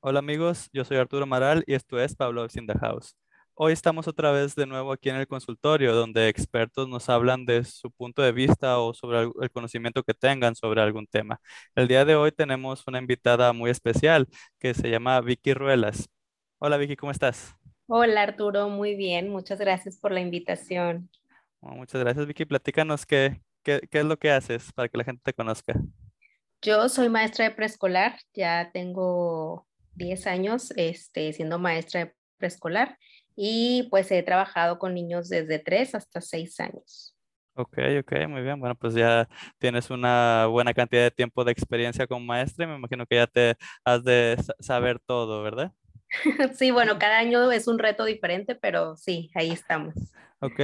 Hola amigos, yo soy Arturo Maral y esto es Pablo in the House. Hoy estamos otra vez de nuevo aquí en el consultorio donde expertos nos hablan de su punto de vista o sobre el conocimiento que tengan sobre algún tema. El día de hoy tenemos una invitada muy especial que se llama Vicky Ruelas. Hola Vicky, ¿cómo estás? Hola Arturo, muy bien, muchas gracias por la invitación. muchas gracias Vicky, platícanos qué, qué, qué es lo que haces para que la gente te conozca. Yo soy maestra de preescolar, ya tengo 10 años este, siendo maestra de preescolar y pues he trabajado con niños desde 3 hasta 6 años. Ok, ok, muy bien. Bueno, pues ya tienes una buena cantidad de tiempo de experiencia como maestra y me imagino que ya te has de saber todo, ¿verdad? sí, bueno, cada año es un reto diferente, pero sí, ahí estamos. Ok,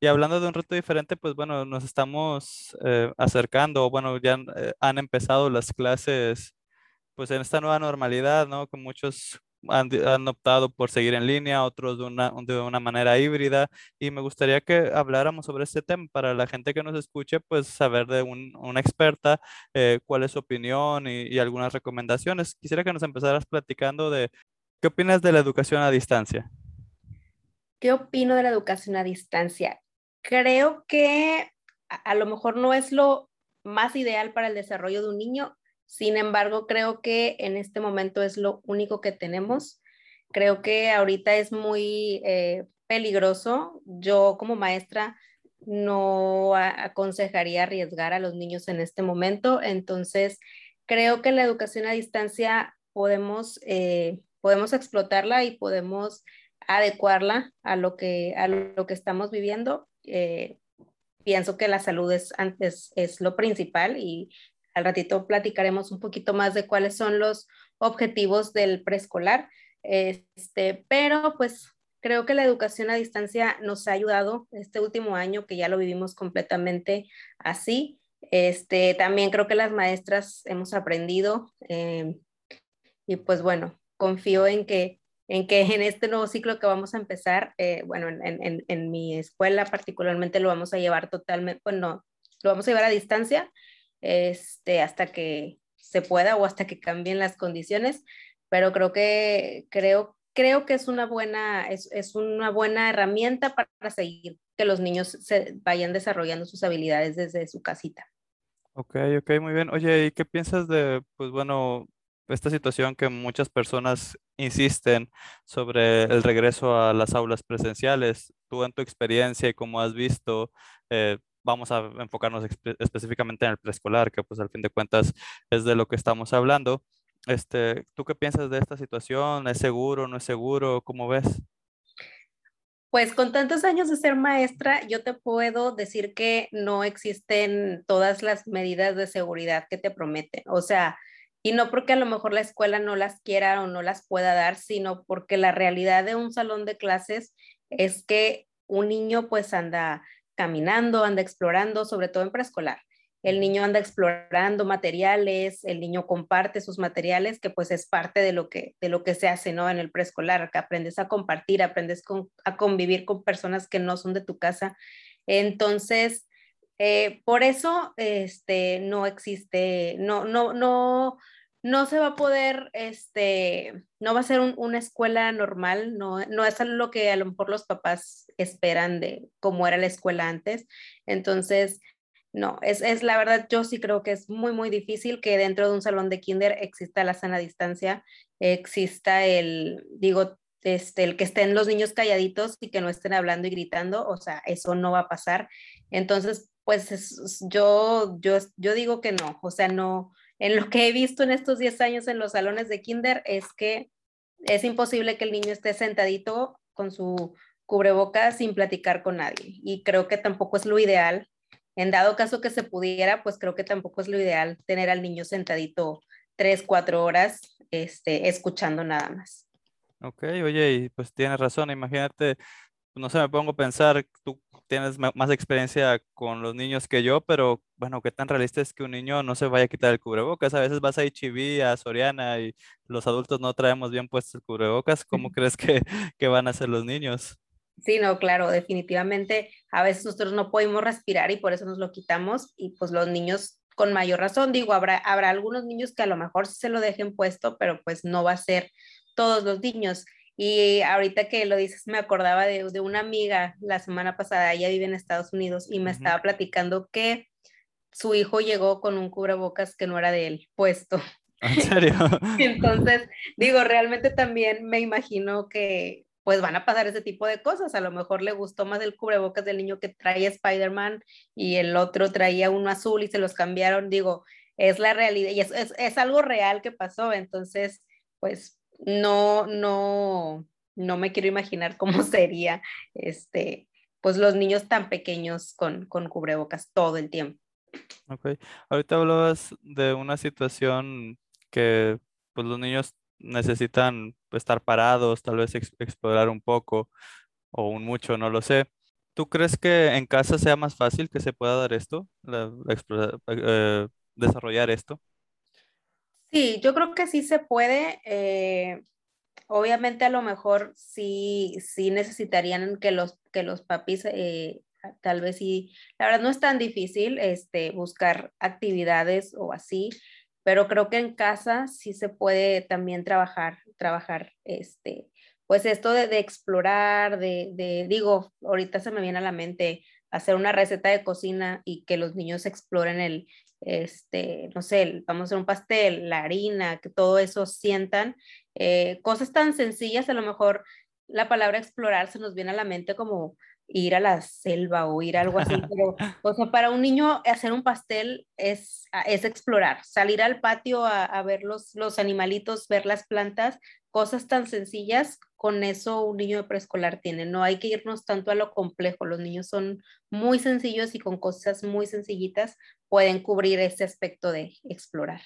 y hablando de un reto diferente, pues bueno, nos estamos eh, acercando, bueno, ya eh, han empezado las clases pues en esta nueva normalidad, ¿no? Que muchos han, optado por seguir en línea, otros de una, de una manera híbrida, y me gustaría que habláramos sobre este tema para la gente que nos escuche, pues saber de una experta eh, cuál es su opinión y, y, algunas recomendaciones. Quisiera que nos empezaras platicando de qué opinas de la educación a distancia. ¿Qué opino de la educación a distancia? Creo que a lo mejor no es lo más ideal para el desarrollo de un niño, sin embargo, creo que en este momento es lo único que tenemos. Creo que ahorita es muy eh, peligroso. Yo como maestra no aconsejaría arriesgar a los niños en este momento. Entonces, creo que la educación a distancia podemos, eh, podemos explotarla y podemos adecuarla a lo que, a lo que estamos viviendo. Eh, pienso que la salud es, antes, es lo principal y al ratito platicaremos un poquito más de cuáles son los objetivos del preescolar. Este, pero pues creo que la educación a distancia nos ha ayudado este último año que ya lo vivimos completamente así. Este, también creo que las maestras hemos aprendido eh, y pues bueno, confío en que, en que en este nuevo ciclo que vamos a empezar, eh, bueno, en, en, en, mi escuela particularmente lo vamos a llevar totalmente, bueno, lo vamos a llevar a distancia este, hasta que se pueda o hasta que cambien las condiciones, pero creo que, creo, creo que es una buena, es, es una buena herramienta para seguir que los niños se vayan desarrollando sus habilidades desde su casita. Ok, ok, muy bien. Oye, ¿y qué piensas de, pues bueno, esta situación que muchas personas insisten sobre el regreso a las aulas presenciales? Tú en tu experiencia y como has visto, eh, vamos a enfocarnos específicamente en el preescolar, que pues al fin de cuentas es de lo que estamos hablando. Este, ¿Tú qué piensas de esta situación? ¿Es seguro? ¿No es seguro? ¿Cómo ves? Pues con tantos años de ser maestra, yo te puedo decir que no existen todas las medidas de seguridad que te prometen. O sea, y no porque a lo mejor la escuela no las quiera o no las pueda dar, sino porque la realidad de un salón de clases es que un niño pues anda caminando, anda explorando, sobre todo en preescolar. El niño anda explorando materiales, el niño comparte sus materiales, que pues es parte de lo que, de lo que se hace ¿no? en el preescolar, que aprendes a compartir, aprendes a convivir con personas que no son de tu casa. Entonces, eh, por eso este, no existe, no, no, no, no se va a poder, este, no va a ser una escuela normal, no, no es lo que a lo mejor los papás esperan de cómo era la escuela antes. Entonces, no, es, es la verdad, yo sí creo que es muy, muy difícil que dentro de un salón de kinder exista la sana distancia, exista el, digo, este, el que estén los niños calladitos y que no estén hablando y gritando, o sea, eso no va a pasar. Entonces, pues yo, yo, yo digo que no, o sea, no, en lo que he visto en estos 10 años en los salones de kinder es que es imposible que el niño esté sentadito con su cubrebocas sin platicar con nadie. Y creo que tampoco es lo ideal. En dado caso que se pudiera, pues creo que tampoco es lo ideal tener al niño sentadito tres, cuatro horas este, escuchando nada más. Ok, oye, y pues tienes razón. Imagínate, no sé, me pongo a pensar, tú tienes más experiencia con los niños que yo, pero bueno, qué tan realista es que un niño no se vaya a quitar el cubrebocas. A veces vas a HB, a Soriana y los adultos no traemos bien puestos el cubrebocas. ¿Cómo crees que, que van a ser los niños? Sí, no, claro, definitivamente a veces nosotros no podemos respirar y por eso nos lo quitamos y pues los niños con mayor razón. Digo, habrá, habrá algunos niños que a lo mejor sí se lo dejen puesto, pero pues no va a ser todos los niños. Y ahorita que lo dices, me acordaba de, de una amiga la semana pasada, ella vive en Estados Unidos y me estaba platicando que su hijo llegó con un cubrebocas que no era de él puesto. ¿En serio? Entonces, digo, realmente también me imagino que pues van a pasar ese tipo de cosas. A lo mejor le gustó más el cubrebocas del niño que traía Spider-Man y el otro traía uno azul y se los cambiaron. Digo, es la realidad y es, es, es algo real que pasó. Entonces, pues no, no, no me quiero imaginar cómo sería este, pues los niños tan pequeños con, con cubrebocas todo el tiempo. Ok, ahorita hablabas de una situación que pues los niños necesitan estar parados, tal vez explorar un poco o un mucho, no lo sé. ¿Tú crees que en casa sea más fácil que se pueda dar esto, eh, desarrollar esto? Sí, yo creo que sí se puede. Eh, obviamente a lo mejor sí, sí necesitarían que los, que los papis, eh, tal vez sí, la verdad no es tan difícil este, buscar actividades o así, pero creo que en casa sí se puede también trabajar, trabajar, este, pues esto de, de explorar, de, de, digo, ahorita se me viene a la mente hacer una receta de cocina y que los niños exploren el, este, no sé, vamos a hacer un pastel, la harina, que todo eso sientan, eh, cosas tan sencillas, a lo mejor la palabra explorar se nos viene a la mente como ir a la selva o ir a algo así, pero, o sea, para un niño hacer un pastel es, es explorar, salir al patio a, a ver los, los animalitos, ver las plantas, cosas tan sencillas, con eso un niño de preescolar tiene. No hay que irnos tanto a lo complejo. Los niños son muy sencillos y con cosas muy sencillitas pueden cubrir ese aspecto de explorar.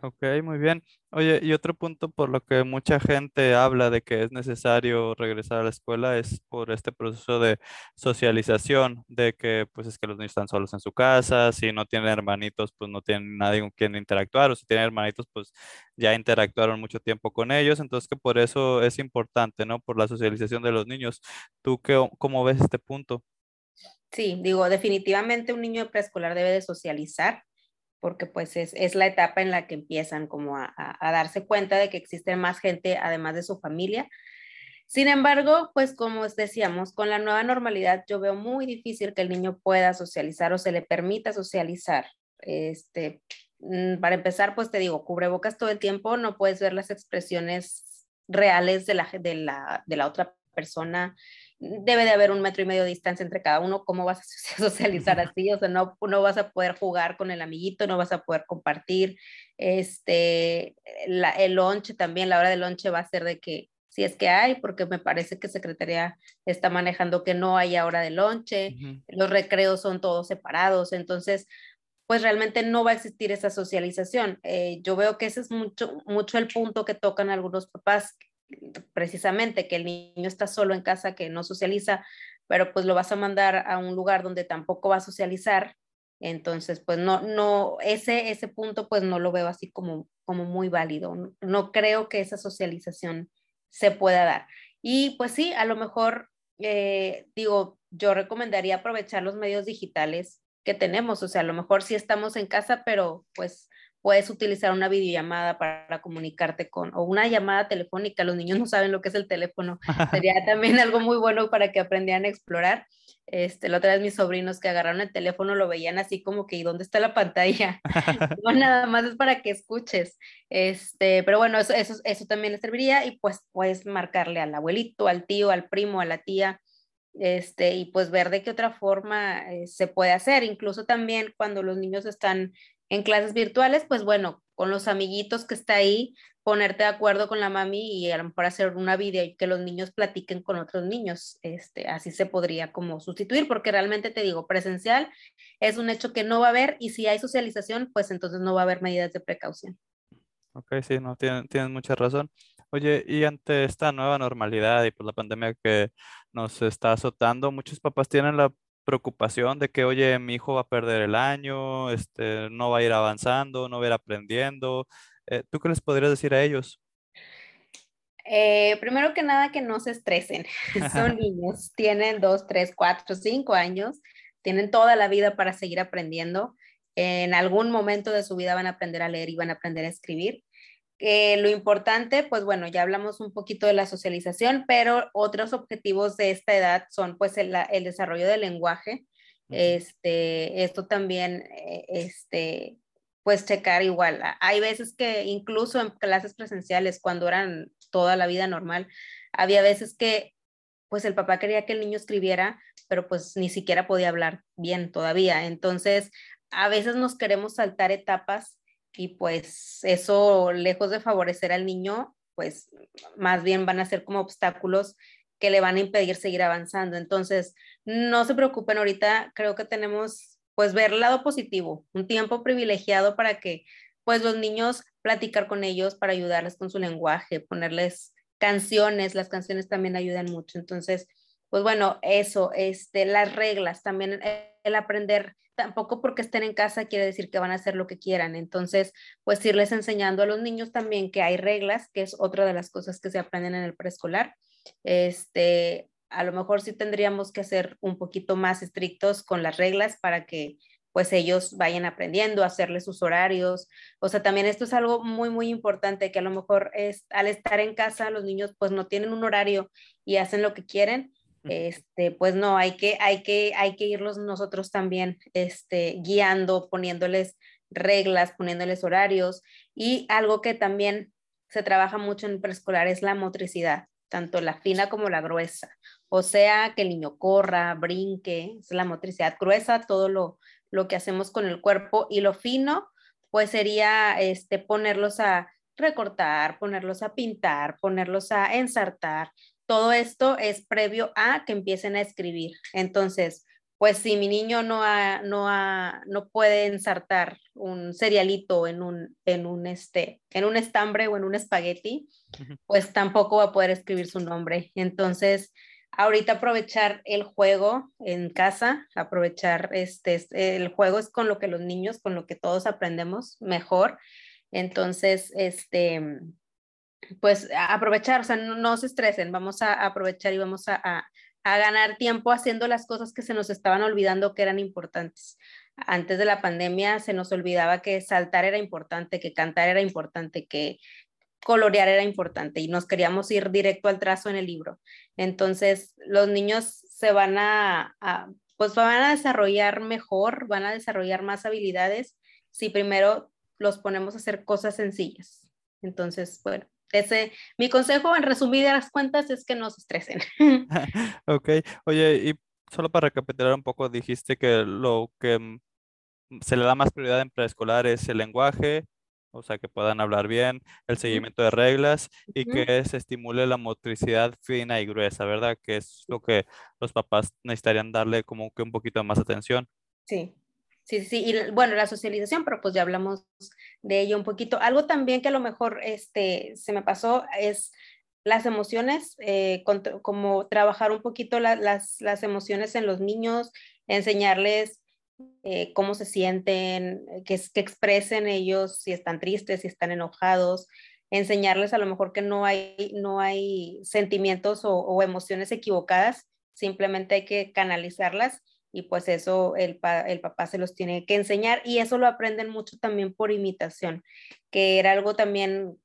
Ok, muy bien. Oye, y otro punto por lo que mucha gente habla de que es necesario regresar a la escuela es por este proceso de socialización, de que pues es que los niños están solos en su casa, si no tienen hermanitos, pues no tienen nadie con quien interactuar, o si tienen hermanitos, pues ya interactuaron mucho tiempo con ellos, entonces que por eso es importante, ¿no? Por la socialización de los niños. ¿Tú qué, cómo ves este punto? Sí, digo, definitivamente un niño preescolar debe de socializar porque pues es, es, la etapa en la que empiezan como a, a, darse cuenta de que existe más gente además de su familia. Sin embargo, pues como decíamos, con la nueva normalidad yo veo muy difícil que el niño pueda socializar o se le permita socializar. Este, mm, para empezar, pues te digo, cubrebocas todo el tiempo, no puedes ver las expresiones reales de la, de la, de la otra persona debe de haber un metro y medio de distancia entre cada uno, ¿cómo vas a socializar así? O sea, no, no vas a poder jugar con el amiguito, no vas a poder compartir. Este, la, el lonche también, la hora del lonche va a ser de que, si es que hay, porque me parece que Secretaría está manejando que no haya hora de lonche, uh -huh. los recreos son todos separados, entonces, pues realmente no va a existir esa socialización. Eh, yo veo que ese es mucho, mucho el punto que tocan algunos papás, precisamente que el niño está solo en casa, que no socializa, pero pues lo vas a mandar a un lugar donde tampoco va a socializar. Entonces, pues no, no, ese, ese punto pues no lo veo así como, como muy válido. No, creo que esa socialización se pueda dar. Y pues sí, a lo mejor, eh, digo, yo recomendaría aprovechar los medios digitales que tenemos. O sea, a lo mejor sí estamos en casa, pero pues puedes utilizar una videollamada para comunicarte con, o una llamada telefónica, los niños no saben lo que es el teléfono, sería también algo muy bueno para que aprendieran a explorar. Este, la otra vez mis sobrinos que agarraron el teléfono lo veían así como que, ¿y dónde está la pantalla? no, nada más es para que escuches. Este, pero bueno, eso, eso, eso también les serviría y pues puedes marcarle al abuelito, al tío, al primo, a la tía, este, y pues ver de qué otra forma eh, se puede hacer. Incluso también cuando los niños están en clases virtuales, pues bueno, con los amiguitos que está ahí, ponerte de acuerdo con la mami y a lo mejor hacer una video y que los niños platiquen con otros niños. Este, así se podría como sustituir, porque realmente te digo, presencial es un hecho que no va a haber y si hay socialización, pues entonces no va a haber medidas de precaución. Ok, sí, no, tienen, tienen mucha razón. Oye, y ante esta nueva normalidad y por la pandemia que nos está azotando, muchos papás tienen la preocupación de que, oye, mi hijo va a perder el año, este, no va a ir avanzando, no va a ir aprendiendo. Eh, ¿Tú qué les podrías decir a ellos? Eh, primero que nada, que no se estresen. Son niños, tienen dos, tres, cuatro, cinco años, tienen toda la vida para seguir aprendiendo. en algún momento de su vida van a aprender a leer y van a aprender a escribir. Lo importante, pues bueno, ya hablamos un poquito de la socialización, pero otros objetivos de esta edad son pues el, el desarrollo del lenguaje. Este, esto también, eh, este, pues checar igual. Hay veces que incluso en clases presenciales, cuando eran toda la vida normal, había veces que pues el papá quería que el niño escribiera, pero pues ni siquiera podía hablar bien todavía. Entonces, a veces nos queremos saltar etapas y pues eso, lejos de favorecer al niño, pues más bien van a ser como obstáculos que le van a impedir seguir avanzando. Entonces, no se preocupen ahorita, creo que tenemos pues ver el lado positivo, un tiempo privilegiado para que pues los niños platicar con ellos para ayudarles con su lenguaje, ponerles canciones, las canciones también ayudan mucho. Entonces, pues bueno, eso, este, las reglas, también el aprender, tampoco porque estén en casa quiere decir que van a hacer lo que quieran. Entonces, pues irles enseñando a los niños también que hay reglas, que es otra de las cosas que se aprenden en el preescolar. Este, a lo mejor sí tendríamos que ser un poquito más estrictos con las reglas para que pues ellos vayan aprendiendo a hacerle sus horarios. O sea, también esto es algo muy, muy importante, que a lo mejor es, al estar en casa los niños pues no tienen un horario y hacen lo que quieren. Este, pues no, hay que, hay que, hay que irlos nosotros también este, guiando, poniéndoles reglas, poniéndoles horarios. Y algo que también se trabaja mucho en preescolar es la motricidad, tanto la fina como la gruesa. O sea, que el niño corra, brinque, es la motricidad gruesa, todo lo, lo que hacemos con el cuerpo y lo fino, pues sería este, ponerlos a recortar, ponerlos a pintar, ponerlos a ensartar. Todo esto es previo a que empiecen a escribir. Entonces, pues si mi niño no, no, no puede ensartar un cerealito en un, en, un este, en un estambre o en un espagueti, pues tampoco va a poder escribir su nombre. Entonces, ahorita aprovechar el juego en casa, aprovechar este, el juego es con lo que los niños, con lo que todos aprendemos mejor. Entonces, este, pues aprovechar, o sea, no, se estresen, vamos a aprovechar y vamos a, a, a, ganar tiempo haciendo las cosas que se nos estaban olvidando que eran importantes. Antes de la pandemia se nos olvidaba que saltar era importante, que cantar era importante, que colorear era importante y nos queríamos ir directo al trazo en el libro. Entonces, los niños se van a, pues van a desarrollar mejor, van a desarrollar más habilidades si primero los ponemos a hacer cosas sencillas. Entonces, bueno, ese, mi consejo en resumidas cuentas es que no se estresen. ok, oye, y solo para recapitular un poco, dijiste que lo que mm, se le da más prioridad en preescolar es el lenguaje, o sea, que puedan hablar bien, el seguimiento de reglas y que se estimule la motricidad fina y gruesa, ¿verdad? Que es lo que los papás necesitarían darle como que un poquito más atención. Sí, sí, sí, y bueno, la socialización, pero pues ya hablamos de ello un poquito. Algo también que a lo mejor este, se me pasó es las emociones, eh, como trabajar un poquito las, las emociones en los niños, enseñarles eh, cómo se sienten, eh, que, que expresen ellos si están tristes, si están enojados, enseñarles a lo mejor que no hay, no hay sentimientos o, emociones equivocadas, simplemente hay que canalizarlas y pues eso el, el, papá se los tiene que enseñar y eso lo aprenden mucho también por imitación, que era algo también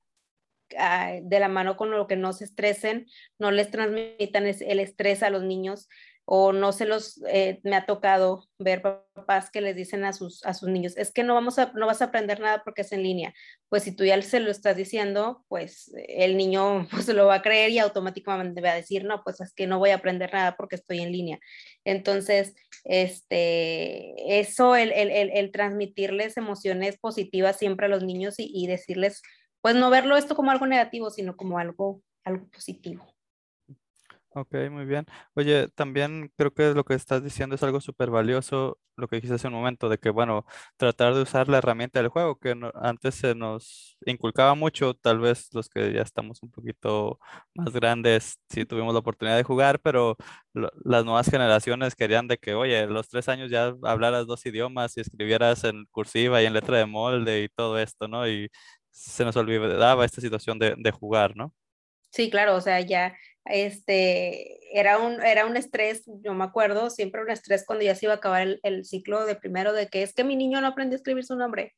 ah, de la mano con lo que no se estresen, no les transmitan el estrés a los niños, o no se los, eh, me ha tocado ver papás que les dicen a sus, a sus niños, es que no, vamos a, no vas a aprender nada porque es en línea. Pues si tú ya se lo estás diciendo, pues el niño pues lo va a creer y automáticamente va a decir, no, pues es que no voy a aprender nada porque estoy en línea. Entonces, este, eso, el, el, el, transmitirles emociones positivas siempre a los niños y, y decirles, pues no verlo esto como algo negativo, sino como algo, algo positivo. Ok, muy bien. Oye, también creo que lo que estás diciendo es algo súper valioso, lo que dijiste hace un momento, de que, bueno, tratar de usar la herramienta del juego, que antes se nos inculcaba mucho, tal vez los que ya estamos un poquito más grandes, sí tuvimos la oportunidad de jugar, pero las nuevas generaciones querían de que, oye, los tres años ya hablaras dos idiomas y escribieras en cursiva y en letra de molde y todo esto, ¿no? Y se nos olvidaba esta situación de, de jugar, ¿no? Sí, claro, o sea, ya este, era un, era un estrés, yo me acuerdo, siempre un estrés cuando ya se iba a acabar el, el ciclo de primero, de que es que mi niño no aprendió a escribir su nombre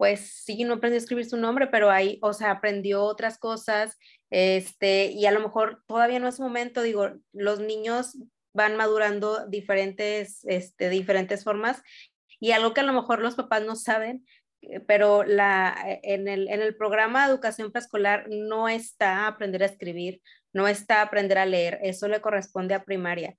pues sí, no aprendió a escribir su nombre, pero ahí, o sea, aprendió otras cosas, este, y a lo mejor todavía no es momento, digo, los niños van madurando diferentes, este, diferentes formas, y algo que a lo mejor los papás no saben, eh, pero la, eh, en, el, en el programa de educación preescolar no está aprender a escribir, no está aprender a leer, eso le corresponde a primaria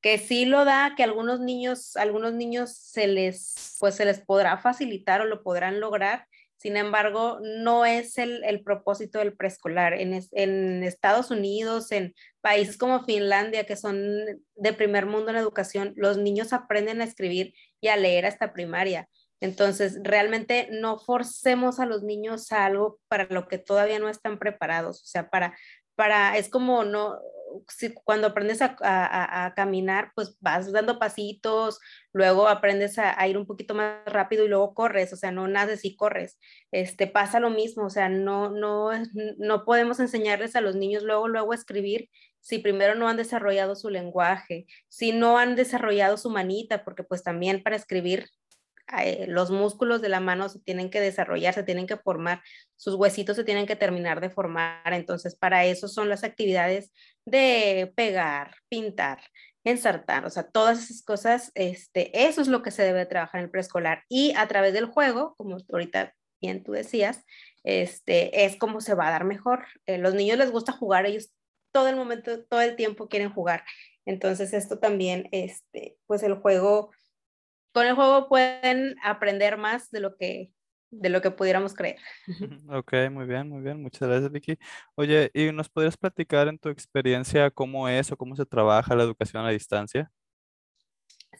que sí lo da, que algunos niños, algunos niños se les, pues se les podrá facilitar o lo podrán lograr. Sin embargo, no es el, el propósito del preescolar. En, en, Estados Unidos, en países como Finlandia, que son de primer mundo en educación, los niños aprenden a escribir y a leer hasta primaria. Entonces, realmente no forcemos a los niños a algo para lo que todavía no están preparados. O sea, para, para, es como no, cuando aprendes a, caminar, pues vas dando pasitos, luego aprendes a, ir un poquito más rápido y luego corres, o sea, no naces y corres. Este, pasa lo mismo, o sea, no, no, no podemos enseñarles a los niños luego, luego a escribir si primero no han desarrollado su lenguaje, si no han desarrollado su manita, porque pues también para escribir eh, los músculos de la mano se tienen que desarrollar, se tienen que formar, sus huesitos se tienen que terminar de formar. Entonces, para eso son las actividades de pegar, pintar, ensartar, o sea, todas esas cosas, este, eso es lo que se debe trabajar en el preescolar. Y a través del juego, como ahorita bien tú decías, este, es como se va a dar mejor. Eh, los niños les gusta jugar, ellos todo el momento, todo el tiempo quieren jugar. Entonces, esto también, este, pues el juego con el juego pueden aprender más de lo que de lo que pudiéramos creer. Ok, muy bien, muy bien. Muchas gracias, Vicky. Oye, ¿y nos podrías platicar en tu experiencia cómo es o cómo se trabaja la educación a distancia?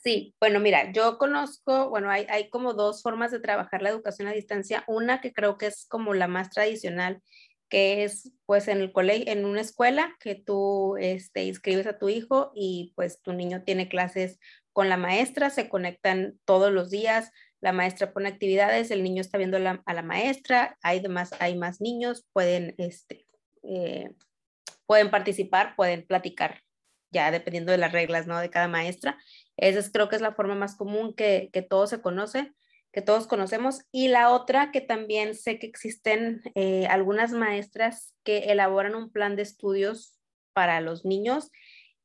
Sí, bueno, mira, yo conozco, bueno, hay, hay como dos formas de trabajar la educación a distancia. Una que creo que es como la más tradicional, que es pues en el colegio, en una escuela que tú este, inscribes a tu hijo y pues tu niño tiene clases con la maestra, se conectan todos los días, la maestra pone actividades, el niño está viendo a la maestra, hay, demás, hay más niños, pueden, este, eh, pueden participar, pueden platicar, ya dependiendo de las reglas ¿no? de cada maestra. Esa creo que es la forma más común que, que todos se conocen, que todos conocemos. Y la otra que también sé que existen eh, algunas maestras que elaboran un plan de estudios para los niños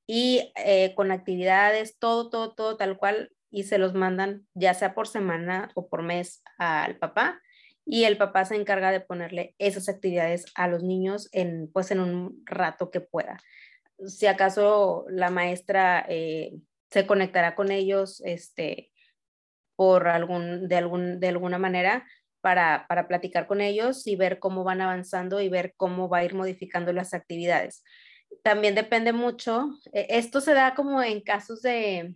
y eh, con actividades, todo, todo, todo tal cual, y se los mandan ya sea por semana o por mes al papá, y el papá se encarga de ponerle esas actividades a los niños en, pues, en un rato que pueda. Si acaso la maestra eh, se conectará con ellos, este, por algún, de, algún, de alguna manera, para, para platicar con ellos y ver cómo van avanzando y ver cómo va a ir modificando las actividades también depende mucho. E, esto se da como en casos de,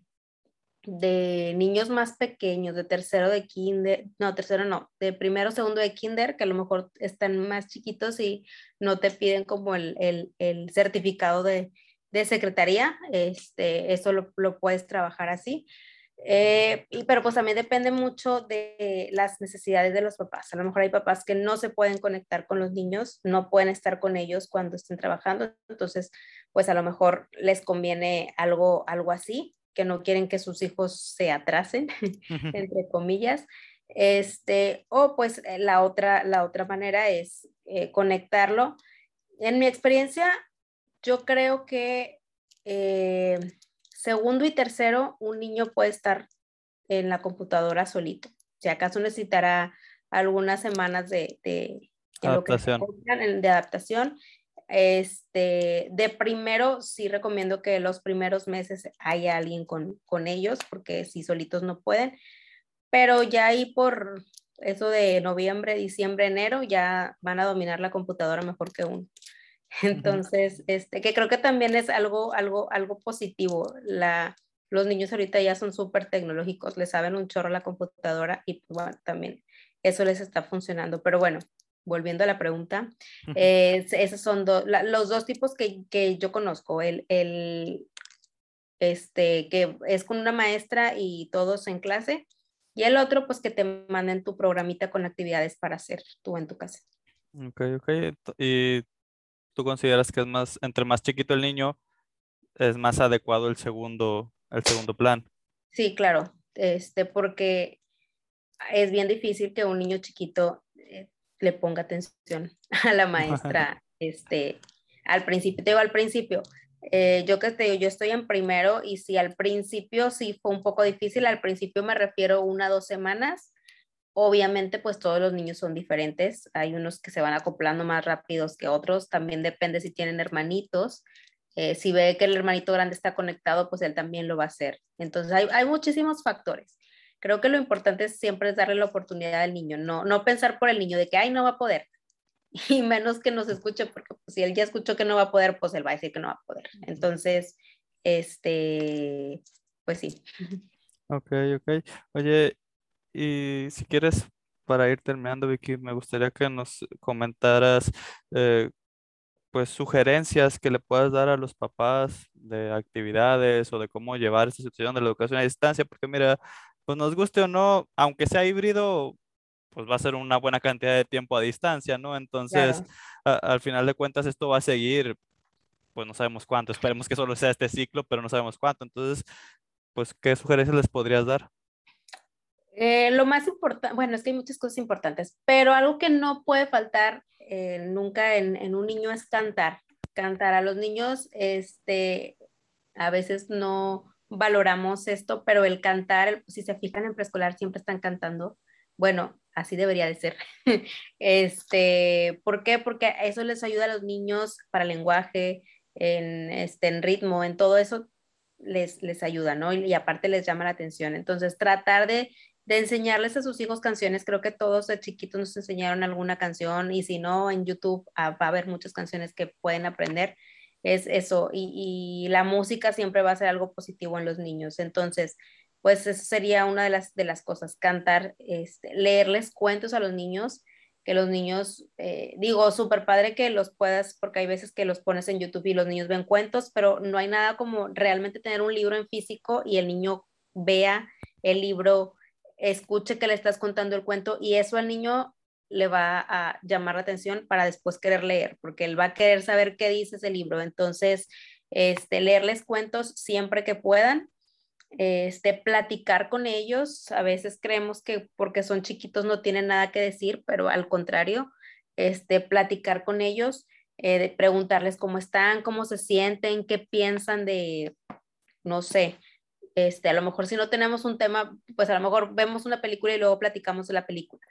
de niños más pequeños, de tercero de kinder, no, tercero no, de primero, segundo de kinder, que a lo mejor están más chiquitos y no te piden como el, el, el certificado de, de, secretaría, este, eso lo, lo puedes trabajar así. Eh, y, pero pues también depende mucho de las necesidades de los papás. A lo mejor hay papás que no se pueden conectar con los niños, no pueden estar con ellos cuando estén trabajando, entonces pues a lo mejor les conviene algo, algo así, que no quieren que sus hijos se atrasen, entre comillas. Este, o pues eh, la otra, la otra manera es eh, conectarlo. En mi experiencia, yo creo que Segundo y tercero, un niño puede estar en la computadora solito. Si acaso necesitará algunas semanas de, de, adaptación. de adaptación. Este, de primero, sí recomiendo que los primeros meses haya alguien con, con ellos, porque si solitos no pueden. Pero ya ahí por eso de noviembre, diciembre, enero, ya van a dominar la computadora mejor que uno. Entonces, este, que creo que también es algo, algo, algo positivo. La, los niños ahorita ya son súper tecnológicos, les saben un chorro la computadora y pues, bueno, también eso les está funcionando. Pero bueno, volviendo a la pregunta, esos son los dos tipos que, que yo conozco. El, el, este, que es con una maestra y todos en clase. Y el otro, pues que te manden tu programita con actividades para hacer tú en tu casa. Ok, ok. Y tú consideras que es más, entre más chiquito el niño, es más adecuado el segundo, el segundo plan. Sí, claro, este, porque es bien difícil que un niño chiquito eh, le ponga atención a la maestra, este, al principio, te digo al principio, eh, yo que te digo, yo estoy en primero y si al principio sí fue un poco difícil, al principio me refiero una o dos semanas, obviamente pues todos los niños son diferentes, hay unos que se van acoplando más rápidos que otros, también depende si tienen hermanitos, eh, si ve que el hermanito grande está conectado, pues él también lo va a hacer. Entonces hay, hay muchísimos factores. Creo que lo importante siempre es darle la oportunidad al niño, no, no pensar por el niño de que, ay, no va a poder, y menos que nos escuche, porque pues, si él ya escuchó que no va a poder, pues él va a decir que no va a poder. Entonces, este, pues sí. Ok, ok. Oye, y si quieres, para ir terminando, Vicky, me gustaría que nos comentaras, eh, pues, sugerencias que le puedas dar a los papás de actividades o de cómo llevar esta situación de la educación a distancia, porque mira, pues nos guste o no, aunque sea híbrido, pues va a ser una buena cantidad de tiempo a distancia, ¿no? Entonces, al final de cuentas, esto va a seguir, pues no sabemos cuánto, esperemos que solo sea este ciclo, pero no sabemos cuánto. Entonces, pues, ¿qué sugerencias les podrías dar? Eh, lo más importante, bueno, es que hay muchas cosas importantes, pero algo que no puede faltar eh, nunca en, en, un niño es cantar. Cantar a los niños, este, a veces no valoramos esto, pero el cantar, si se fijan en preescolar, siempre están cantando. Bueno, así debería de ser. este, ¿Por qué? Porque eso les ayuda a los niños para lenguaje, en, este, en ritmo, en todo eso les, les ayuda, ¿no? Y, aparte les llama la atención. Entonces, tratar de, de, enseñarles a sus hijos canciones, creo que todos de chiquitos nos enseñaron alguna canción y si no, en YouTube ah, va a haber muchas canciones que pueden aprender. Es eso, y, y la música siempre va a ser algo positivo en los niños. Entonces, pues eso sería una de las, de las cosas, cantar, este, leerles cuentos a los niños, que los niños, eh, digo, súper padre que los puedas, porque hay veces que los pones en YouTube y los niños ven cuentos, pero no hay nada como realmente tener un libro en físico y el niño vea el libro, escuche que le estás contando el cuento y eso al niño le va a llamar la atención para después querer leer, porque él va a querer saber qué dice ese libro. Entonces, este, leerles cuentos siempre que puedan este, platicar con ellos. A veces creemos que porque son chiquitos no tienen nada que decir, pero al contrario, este, platicar con ellos, eh, preguntarles cómo están, cómo se sienten, qué piensan de, no sé, este, a lo mejor si no tenemos un tema, pues a lo mejor vemos una película y luego platicamos de la película,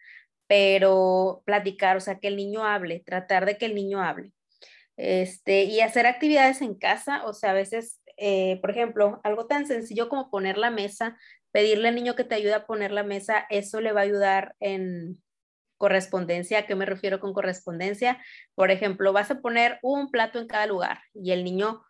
pero platicar, o sea, que el niño hable, tratar de que el niño hable. Este, y hacer actividades en casa, o sea, a veces eh, por ejemplo, algo tan sencillo como poner la mesa, pedirle al niño que te ayude a poner la mesa, eso le va a ayudar en correspondencia. ¿A qué me refiero con correspondencia? Por ejemplo, vas a poner un plato en cada lugar y el niño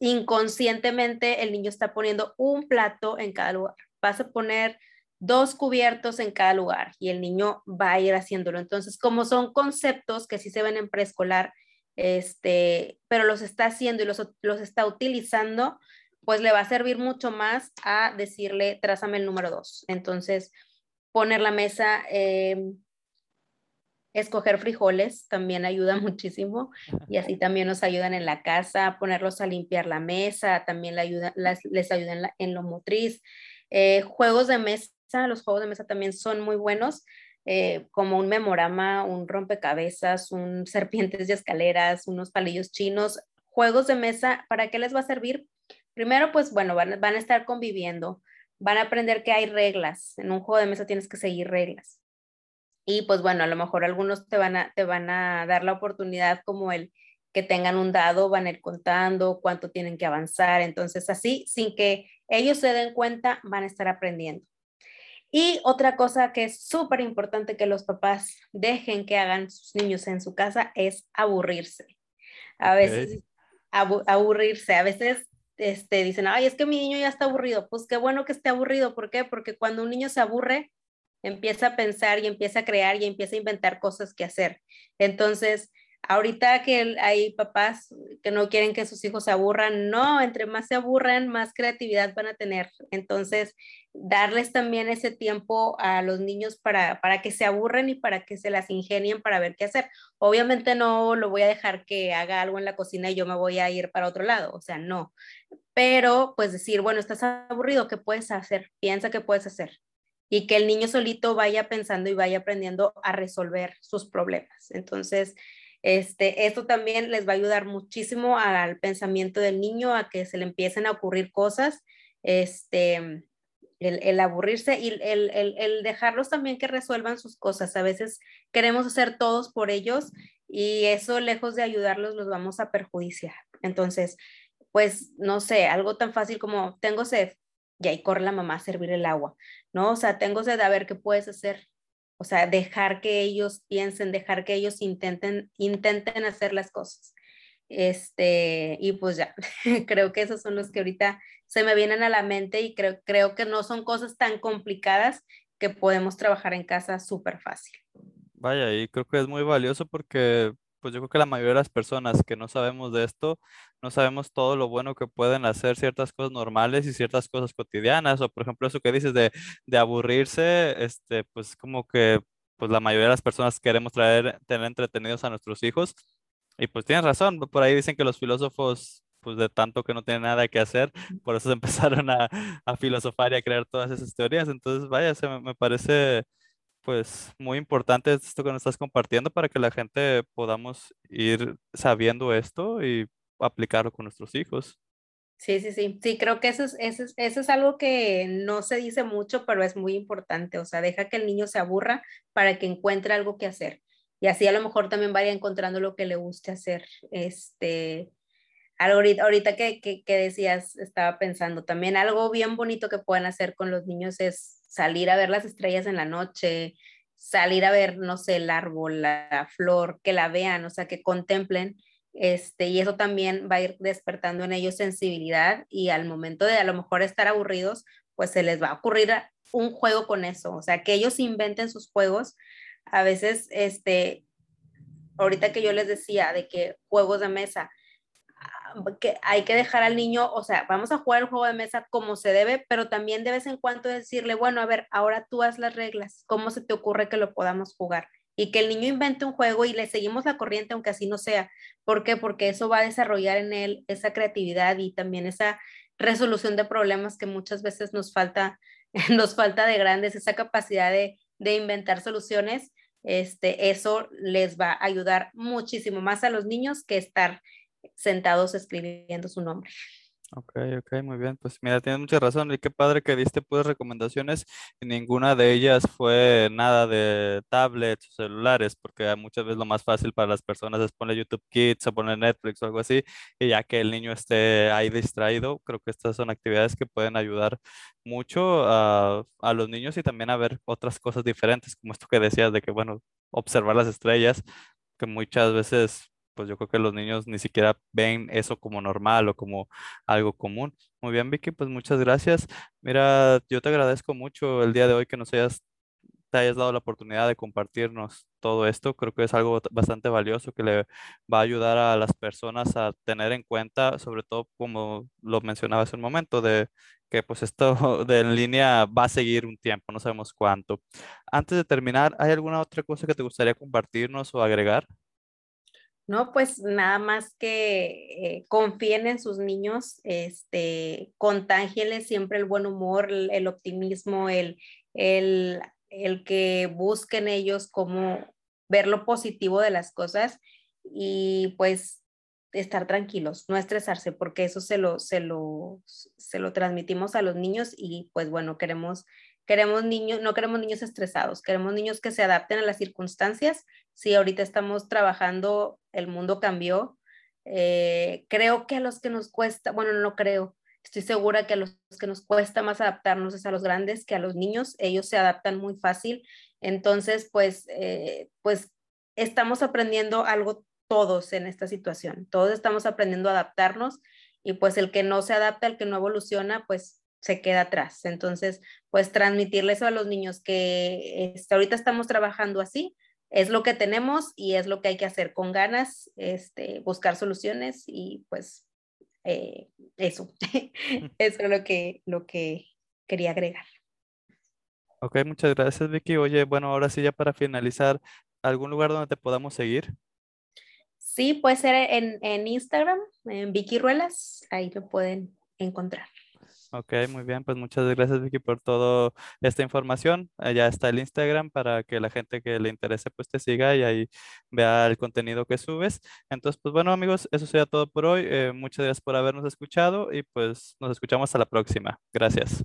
inconscientemente, el niño está poniendo un plato en cada lugar. Vas a poner dos cubiertos en cada lugar y el niño va a ir haciéndolo. Entonces, como son conceptos que sí se ven en preescolar este, pero los está haciendo y los, los está utilizando, pues le va a servir mucho más a decirle, trázame el número dos. Entonces, poner la mesa, em, escoger frijoles también ayuda muchísimo y así también nos ayudan en la casa, ponerlos a limpiar la mesa, también le ayuda, les ayuda en, lo motriz. Eh, juegos de mesa, los juegos de mesa también son muy buenos eh, como un memorama, un rompecabezas, un serpientes de escaleras, unos palillos chinos, juegos de mesa, ¿para qué les va a servir? Primero, pues bueno, van, van a estar conviviendo, van a aprender que hay reglas. En un juego de mesa tienes que seguir reglas. Y pues bueno, a lo mejor algunos te van a, te van a dar la oportunidad como el que tengan un dado, van a ir contando cuánto tienen que avanzar. Entonces así, sin que ellos se den cuenta, van a estar aprendiendo. Y otra cosa que es súper importante que los papás dejen que hagan sus niños en su casa es aburrirse. A veces, aburrirse, a veces este, dicen, ay, es que mi niño ya está aburrido. Pues qué bueno que esté aburrido. ¿Por qué? Porque cuando un niño se aburre, empieza a pensar y empieza a crear y empieza a inventar cosas que hacer. Entonces, ahorita que hay papás que no quieren que sus hijos se aburran, no, entre más se aburran, más creatividad van a tener. Entonces, darles también ese tiempo a los niños para, para que se aburren y para que se las ingenien para ver qué hacer. Obviamente no lo voy a dejar que haga algo en la cocina y yo me voy a ir para otro lado, o sea, no. Pero pues decir, bueno, estás aburrido, ¿qué puedes hacer? Piensa qué puedes hacer y que el niño solito vaya pensando y vaya aprendiendo a resolver sus problemas. Entonces, este, esto también les va a ayudar muchísimo al pensamiento del niño, a que se le empiecen a ocurrir cosas, este, el, aburrirse y el, el, dejarlos también que resuelvan sus cosas. A veces queremos hacer todos por ellos y eso lejos de ayudarlos los vamos a perjudiciar. Entonces, pues no sé, algo tan fácil como tengo sed y ahí corre la mamá a servir el agua, ¿no? O sea, tengo sed a ver qué puedes hacer o sea, dejar que ellos piensen, dejar que ellos intenten, intenten hacer las cosas. Este, y pues ya, creo que esos son los que ahorita se me vienen a la mente y creo, creo que no son cosas tan complicadas que podemos trabajar en casa súper fácil. Vaya, y creo que es muy valioso porque pues yo creo que la mayoría de las personas que no sabemos de esto, no sabemos todo lo bueno que pueden hacer ciertas cosas normales y ciertas cosas cotidianas, o por ejemplo eso que dices de, de aburrirse, este, pues como que pues la mayoría de las personas queremos traer, tener entretenidos a nuestros hijos, y pues tienes razón, por ahí dicen que los filósofos pues de tanto que no tienen nada que hacer, por eso se empezaron a, a filosofar y a crear todas esas teorías. Entonces, vaya, se me parece pues muy importante esto que nos estás compartiendo para que la gente podamos ir sabiendo esto y aplicarlo con nuestros hijos. Sí, sí, sí, sí, creo que eso es, eso, es, eso es algo que no se dice mucho, pero es muy importante, o sea, deja que el niño se aburra para que encuentre algo que hacer y así a lo mejor también vaya encontrando lo que le guste hacer. Este, ahorita, ahorita que, que, que decías, estaba pensando también algo bien bonito que pueden hacer con los niños es salir a ver las estrellas en la noche, salir a ver, no sé, el árbol, la flor, que la vean, o sea, que contemplen, este, y eso también va a ir despertando en ellos sensibilidad y al momento de a lo mejor estar aburridos, pues se les va a ocurrir un juego con eso, o sea, que ellos inventen sus juegos. A veces, este, ahorita que yo les decía de que juegos de mesa, que hay que dejar al niño, o sea, vamos a jugar el juego de mesa como se debe, pero también de vez en cuando decirle, bueno, a ver, ahora tú haz las reglas, ¿cómo se te ocurre que lo podamos jugar? Y que el niño invente un juego y le seguimos la corriente, aunque así no sea. ¿Por qué? Porque eso va a desarrollar en él esa creatividad y también esa resolución de problemas que muchas veces nos falta, nos falta de grandes, esa capacidad de, de inventar soluciones. Este, eso les va a ayudar muchísimo más a los niños que estar sentados escribiendo su nombre. Ok, ok, muy bien. Pues mira, tienes mucha razón. Y qué padre que diste pues recomendaciones y ninguna de ellas fue nada de tablets o celulares, porque muchas veces lo más fácil para las personas es poner YouTube Kids o poner Netflix o algo así, y ya que el niño esté ahí distraído, creo que estas son actividades que pueden ayudar mucho a, a los niños y también a ver otras cosas diferentes, como esto que decías de que, bueno, observar las estrellas, que muchas veces pues yo creo que los niños ni siquiera ven eso como normal o como algo común. Muy bien, Vicky, pues muchas gracias. Mira, yo te agradezco mucho el día de hoy que nos hayas, te hayas dado la oportunidad de compartirnos todo esto. Creo que es algo bastante valioso que le va a ayudar a las personas a tener en cuenta, sobre todo como lo mencionaba hace un momento, de que pues esto de en línea va a seguir un tiempo, no sabemos cuánto. Antes de terminar, ¿hay alguna otra cosa que te gustaría compartirnos o agregar? No, pues nada más que eh, confíen en sus niños, este, contágienles siempre el buen humor, el, optimismo, el, el, el, que busquen ellos cómo ver lo positivo de las cosas y pues estar tranquilos, no estresarse, porque eso se lo, se lo, se lo transmitimos a los niños y pues bueno, queremos Queremos niños, no queremos niños estresados, queremos niños que se adapten a las circunstancias. Si ahorita estamos trabajando, el mundo cambió. Eh, creo que a los que nos cuesta, bueno, no creo, estoy segura que a los que nos cuesta más adaptarnos es a los grandes que a los niños. Ellos se adaptan muy fácil. Entonces, pues, eh, pues estamos aprendiendo algo todos en esta situación. Todos estamos aprendiendo a adaptarnos y pues el que no se adapta, el que no evoluciona, pues se queda atrás. Entonces, pues transmitirles a los niños que este, ahorita estamos trabajando así, es lo que tenemos y es lo que hay que hacer con ganas, este, buscar soluciones y pues eh, eso, eso es lo que, lo que quería agregar. Ok, muchas gracias Vicky. Oye, bueno, ahora sí ya para finalizar, ¿algún lugar donde te podamos seguir? Sí, puede ser en, en Instagram, en Vicky Ruelas, ahí lo pueden encontrar. Ok, muy bien, pues muchas gracias Vicky por toda esta información. Ya está el Instagram para que la gente que le interese pues te siga y ahí vea el contenido que subes. Entonces, pues bueno amigos, eso sería todo por hoy. Eh, muchas gracias por habernos escuchado y pues nos escuchamos hasta la próxima. Gracias.